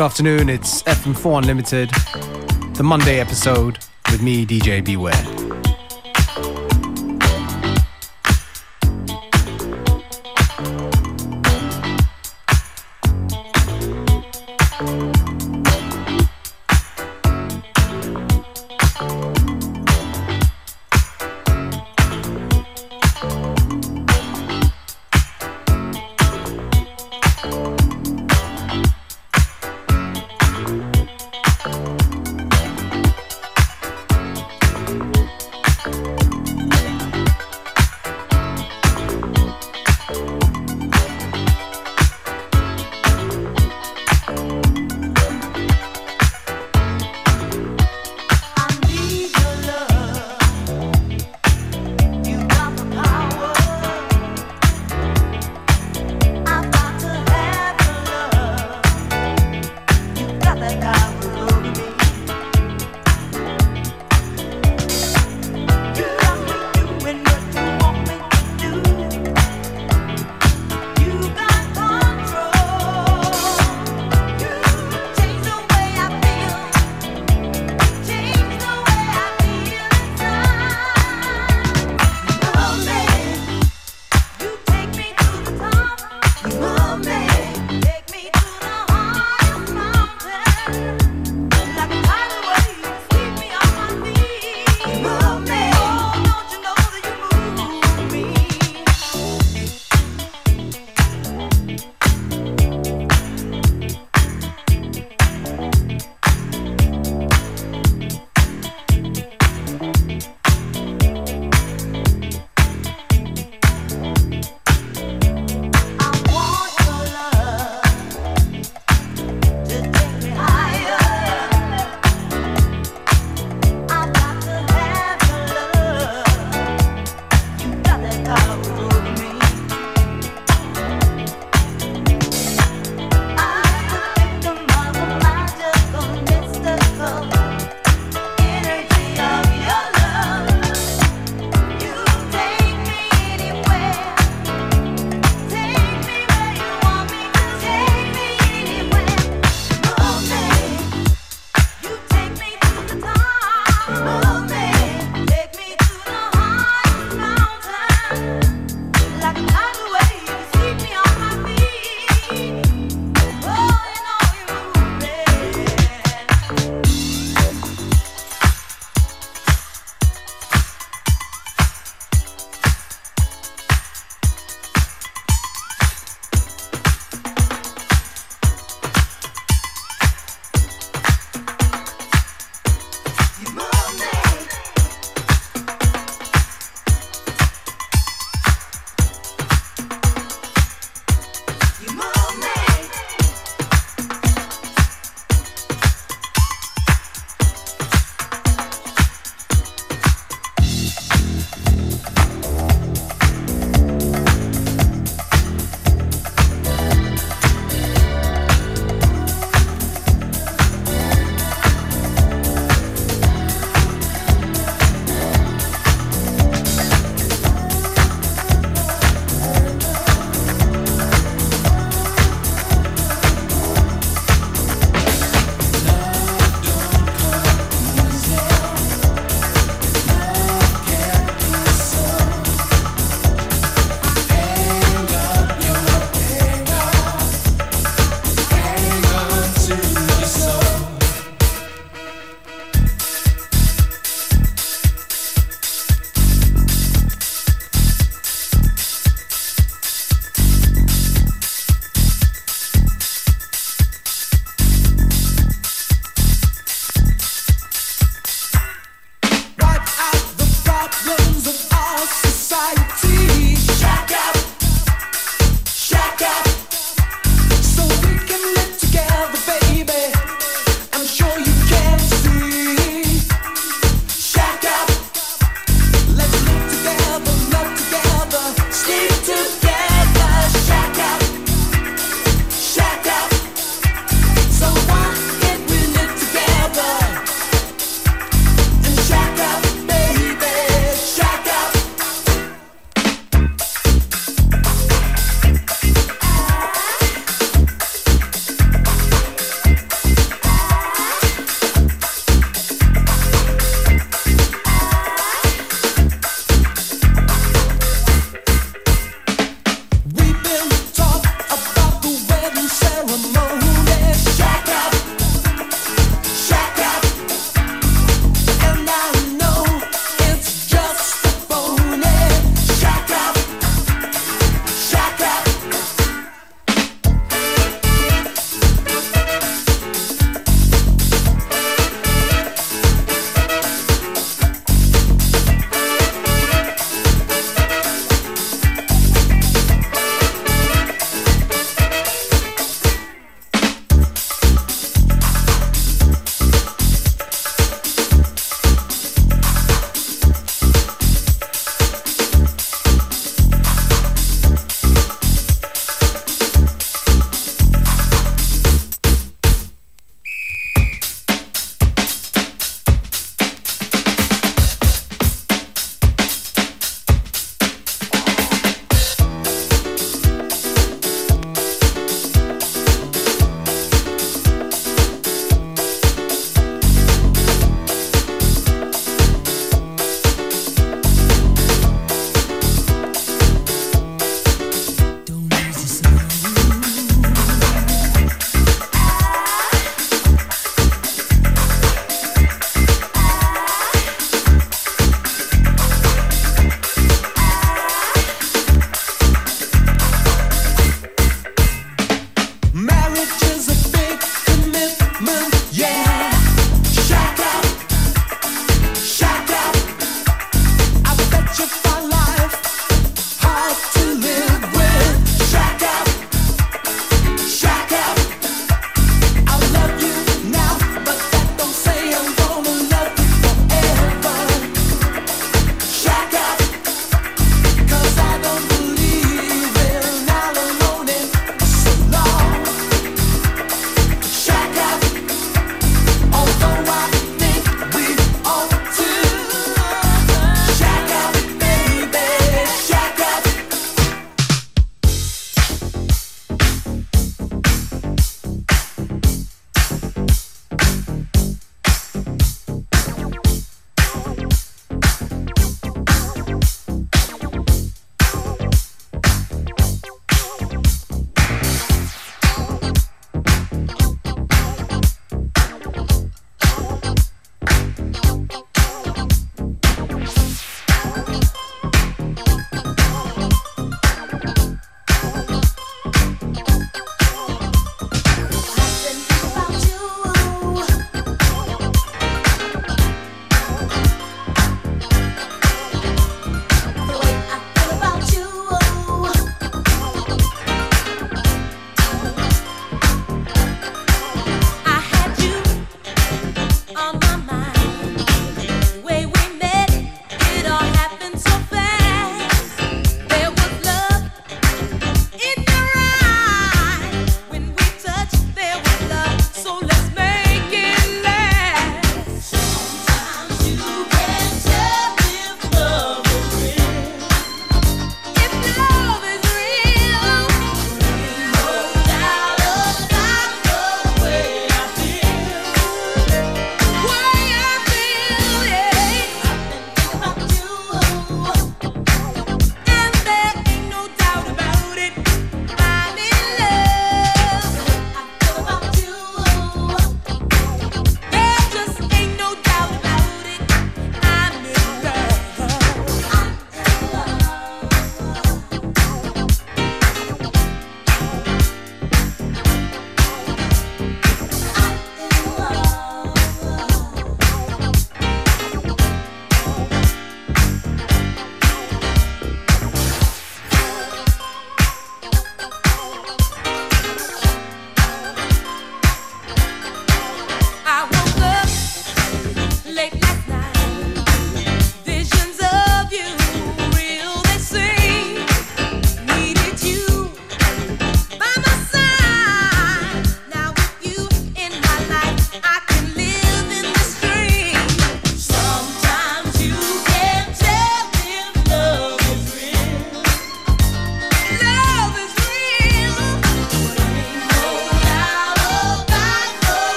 Good afternoon, it's FM4 Unlimited, the Monday episode with me, DJ Beware.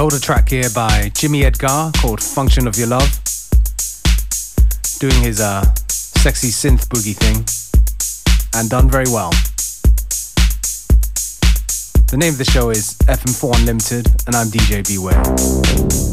Older track here by Jimmy Edgar called Function of Your Love. Doing his uh, sexy synth boogie thing. And done very well. The name of the show is FM4 Unlimited, and I'm DJ Beware.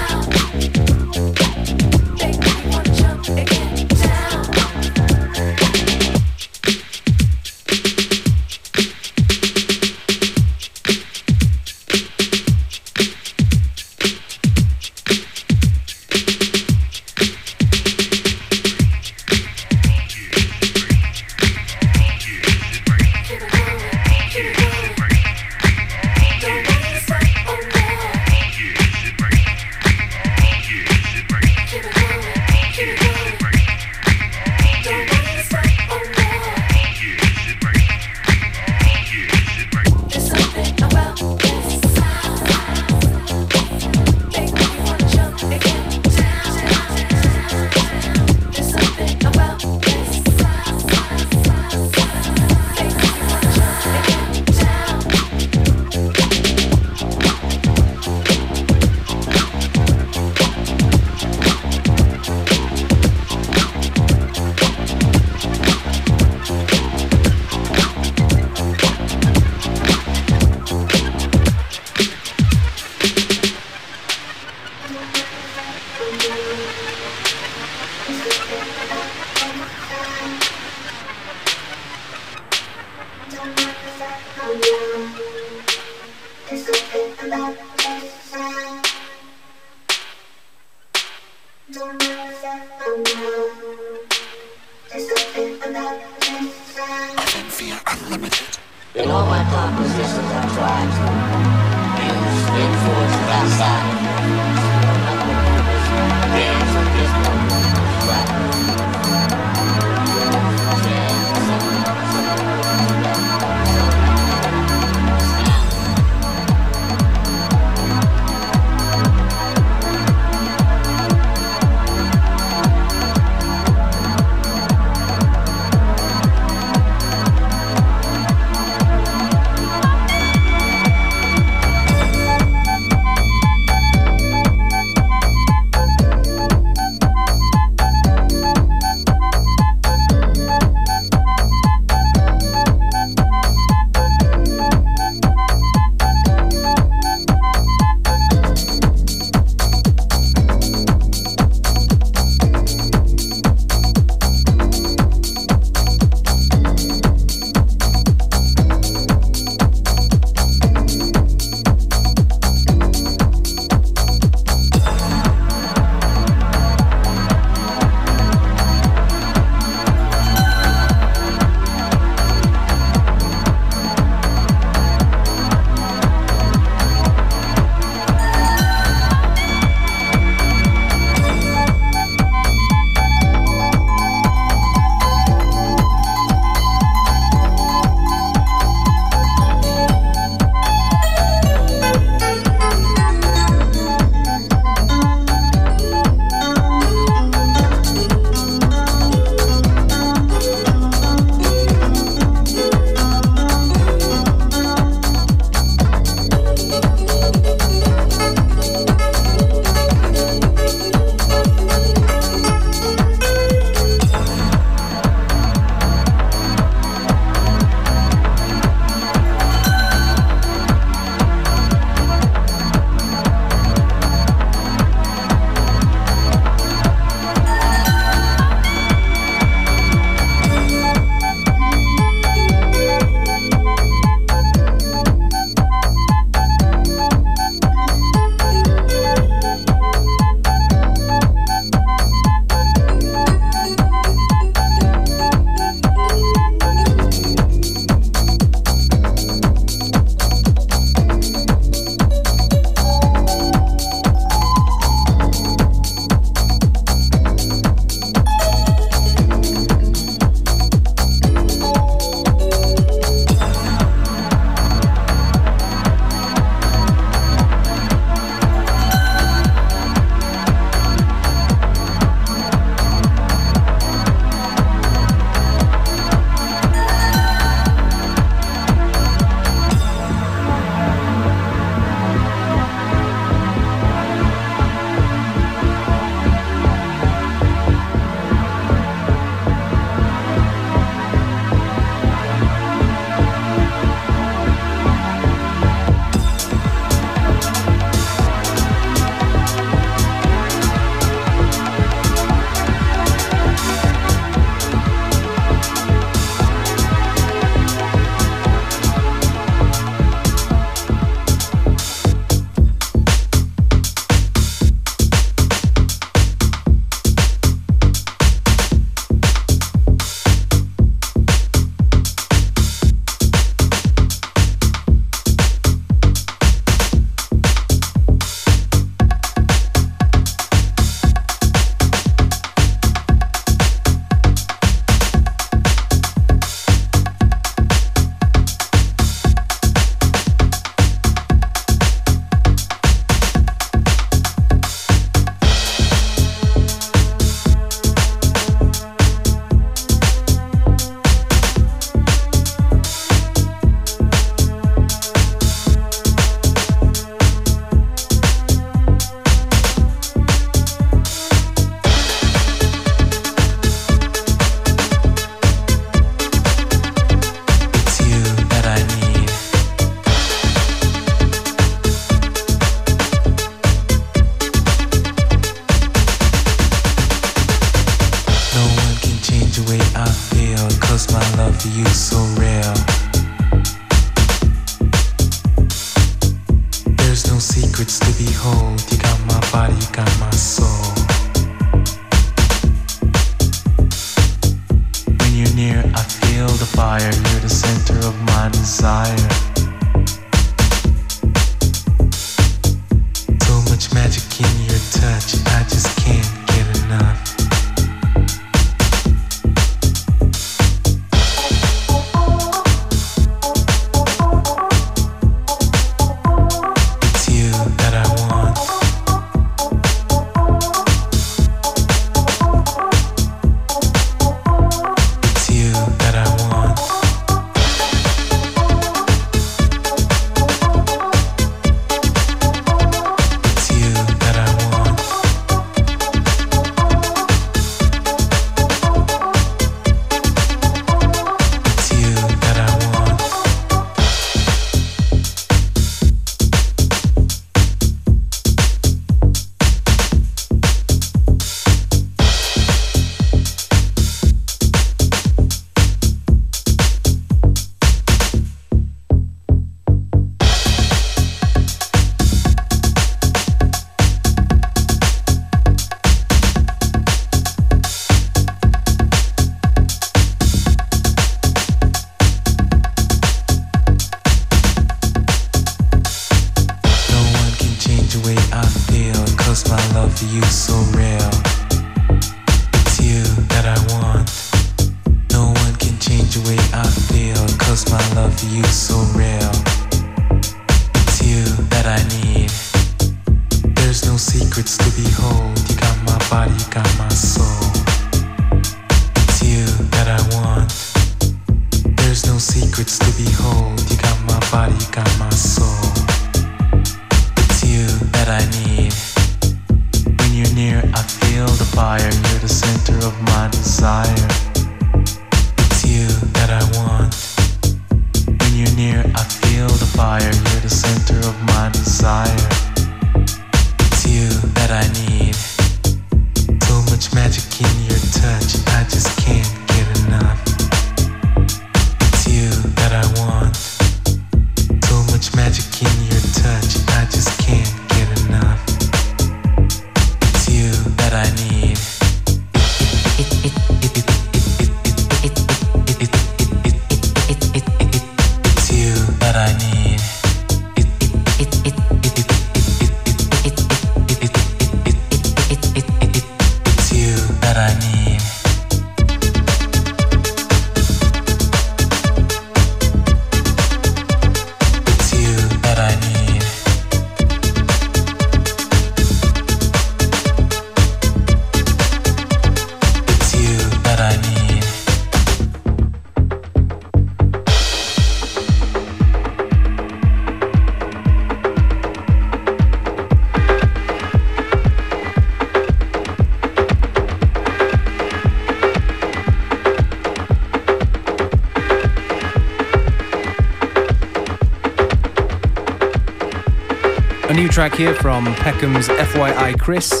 track here from Peckham's FYI Chris.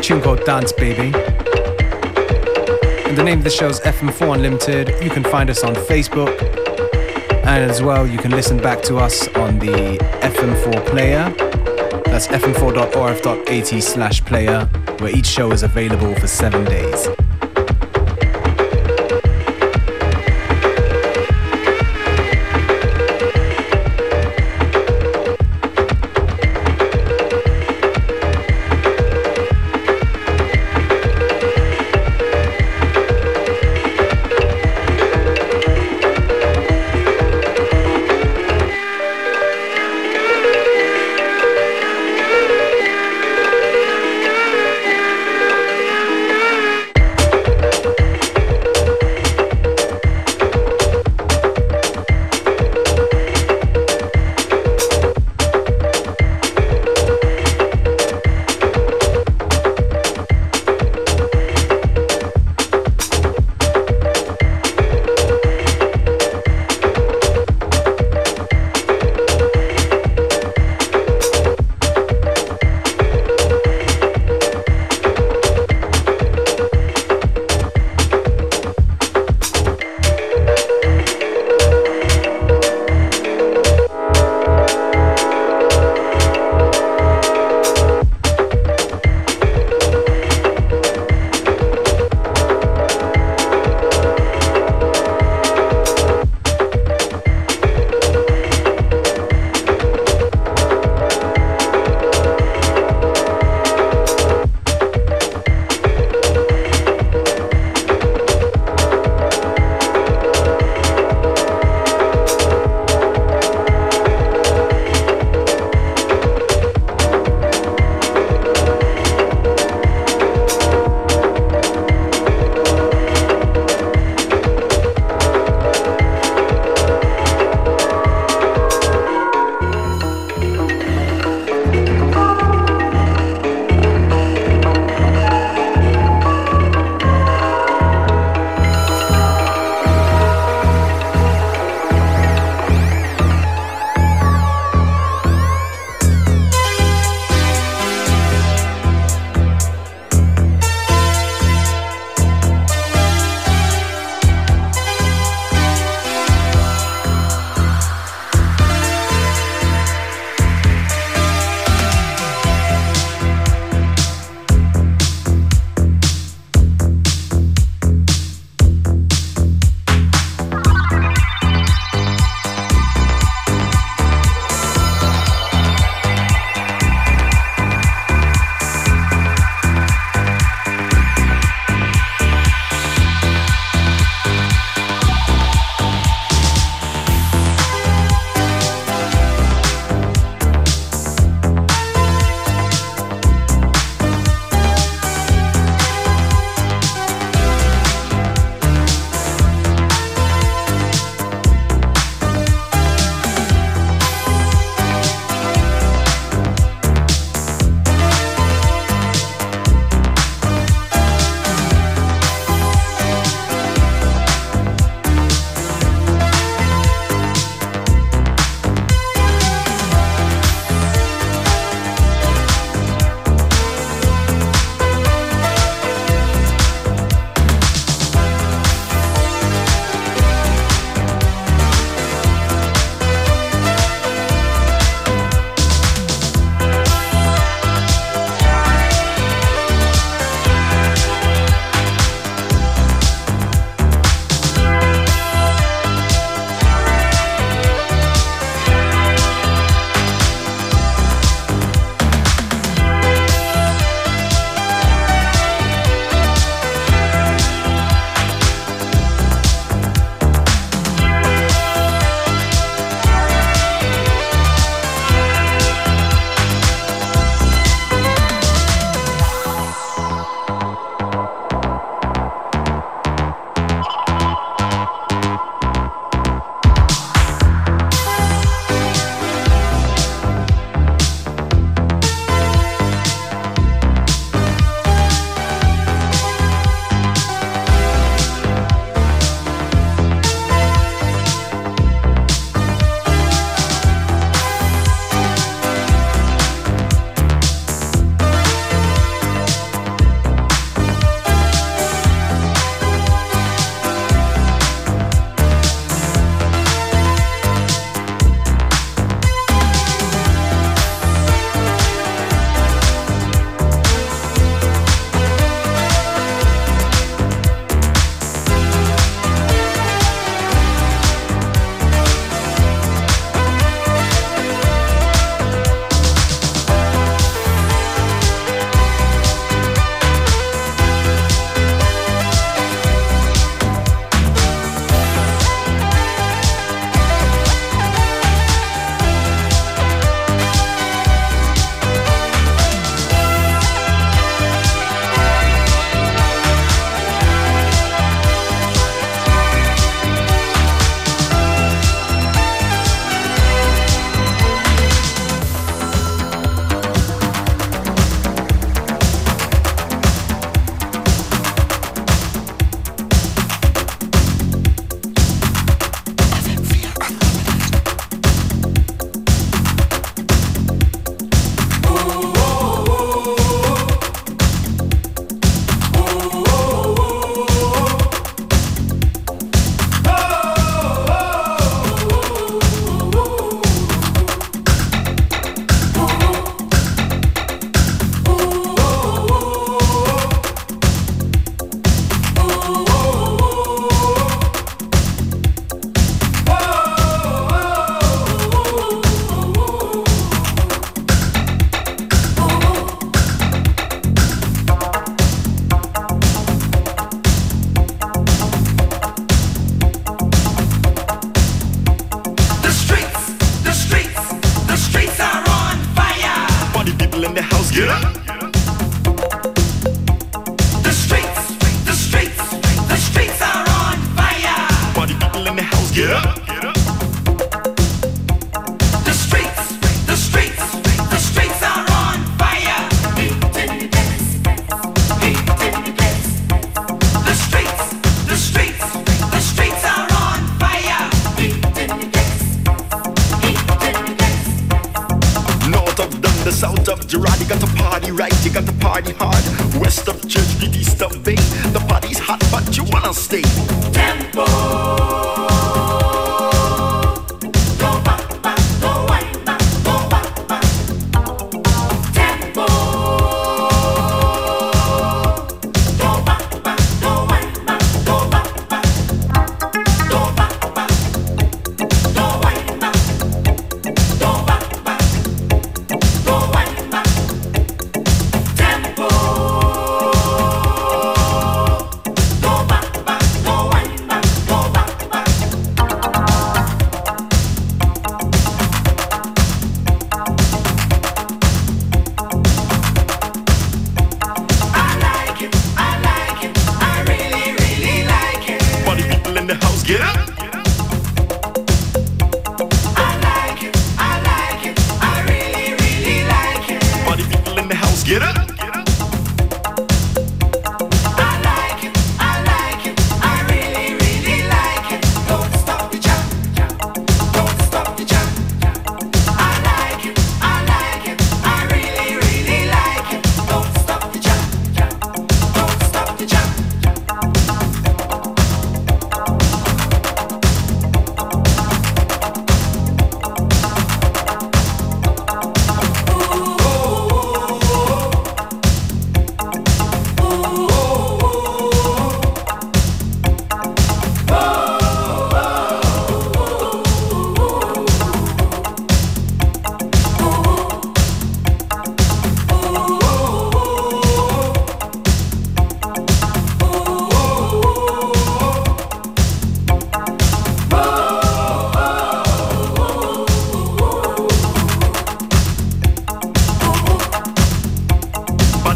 tune called Dance Baby. And the name of the show is FM4 Unlimited. You can find us on Facebook. And as well, you can listen back to us on the FM4 player. That's fm4.orf.at slash player, where each show is available for seven days.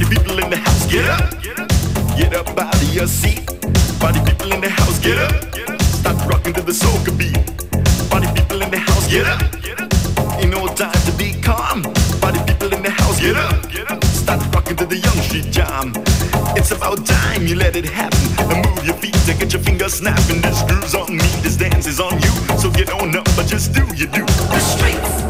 people in the house, get up. Get up out of your seat. Party people in the house, get up. Stop rocking to the soca beat. Party people in the house, get up. Ain't no time to be calm. Party people in the house, get up. Start rocking to the young street jam. It's about time you let it happen. And move your feet and get your fingers snapping. This groove's on me, this dance is on you. So get on up, but just do you do. The streets.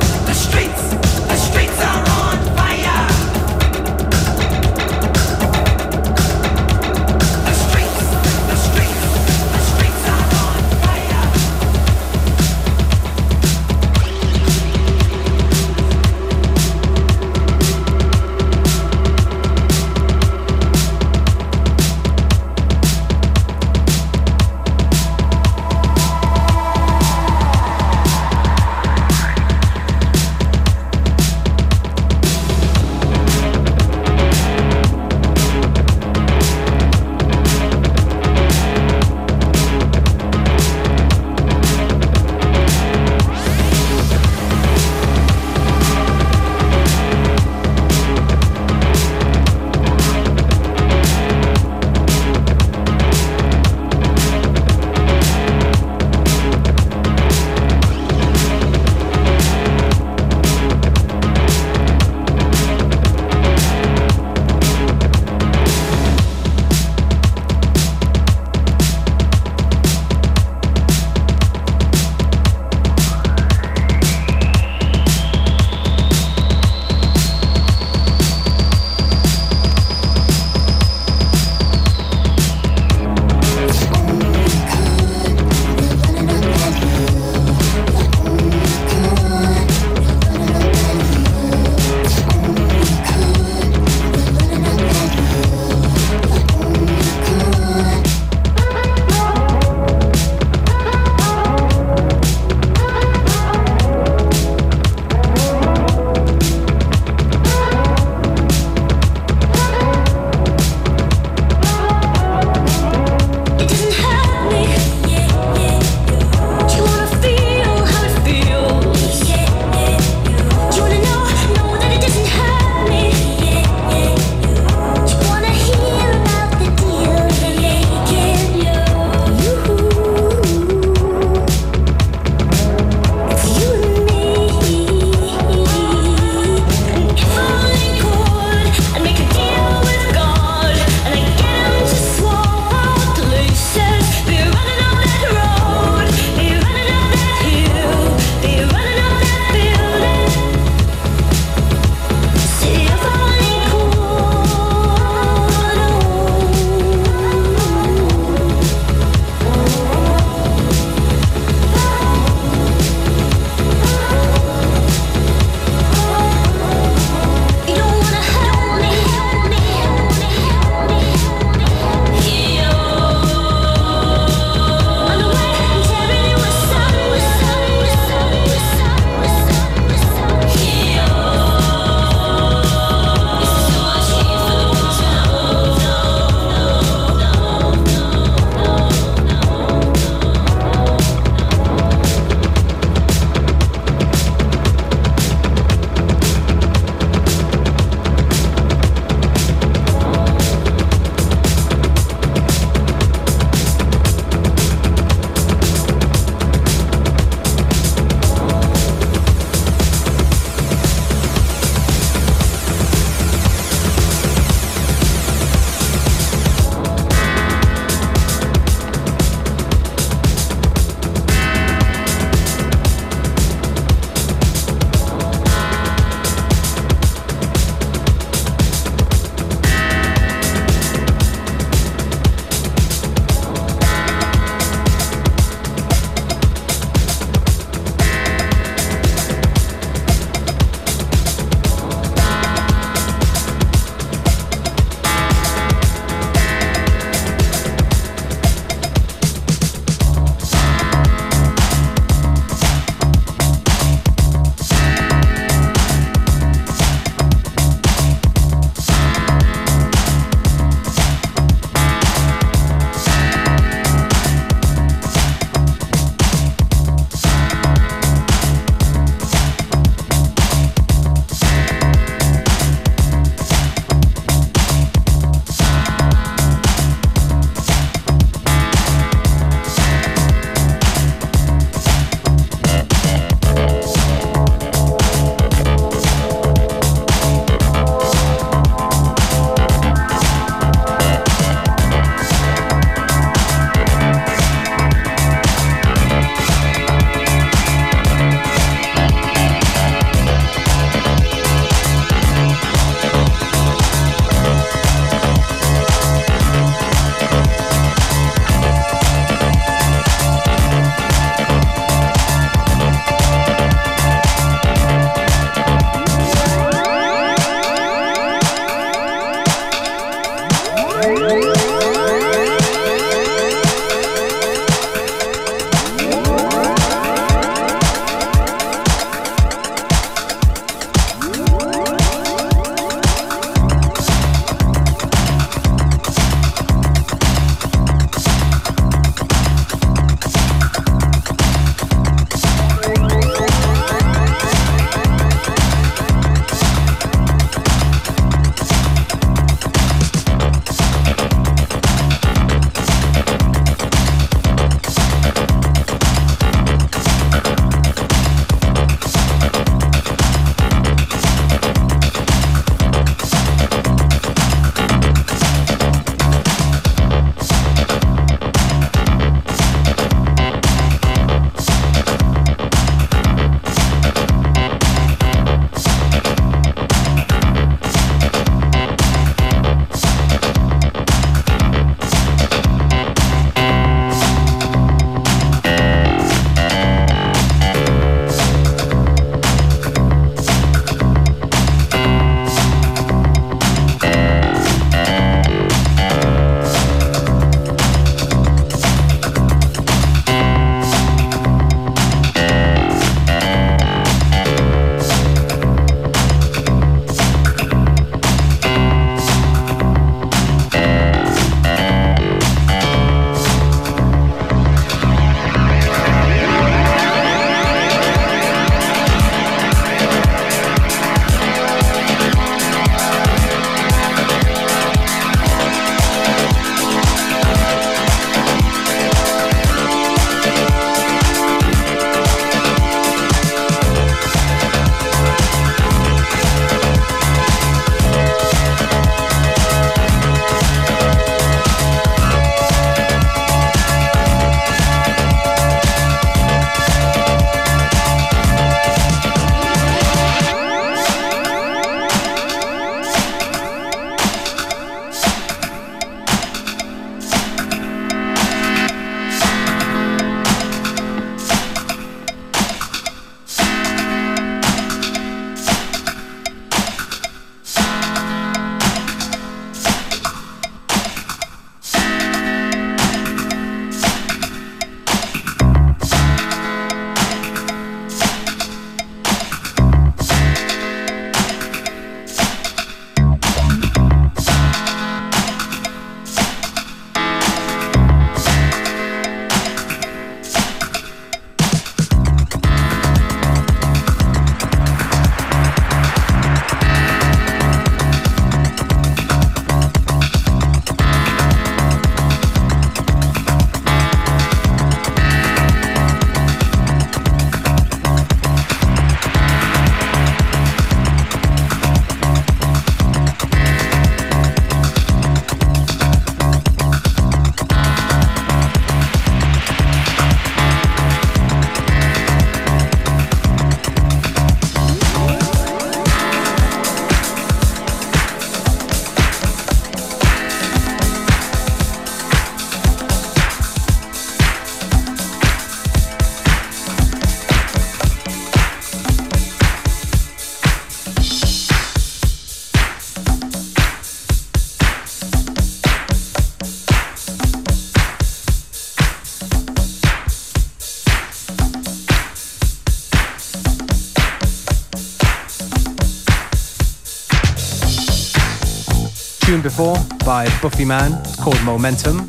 Tune before by Buffy Man, called Momentum.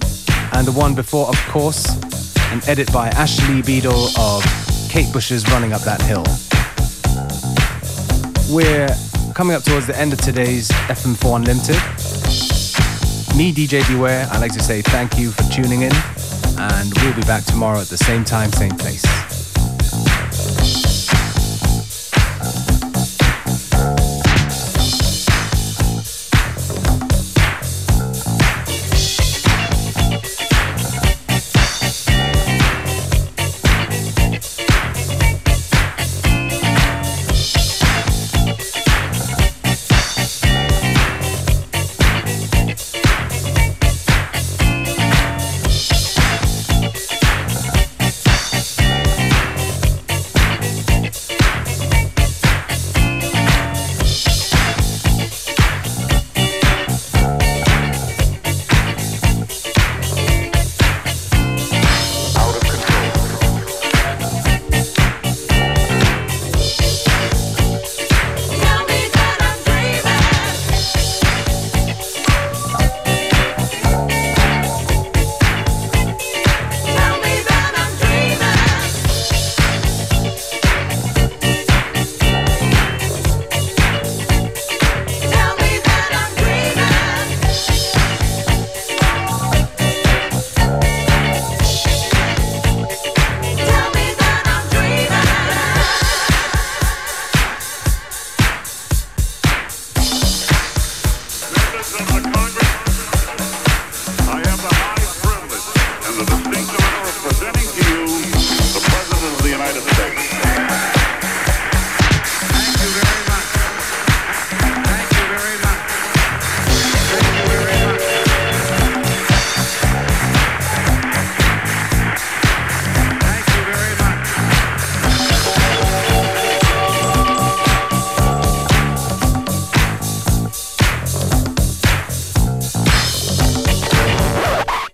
And the one before, of course, an edit by Ashley Beedle of Kate Bush's Running Up That Hill. We're coming up towards the end of today's FM4 Unlimited. Me, DJ Beware, I'd like to say thank you for tuning in, and we'll be back tomorrow at the same time, same place.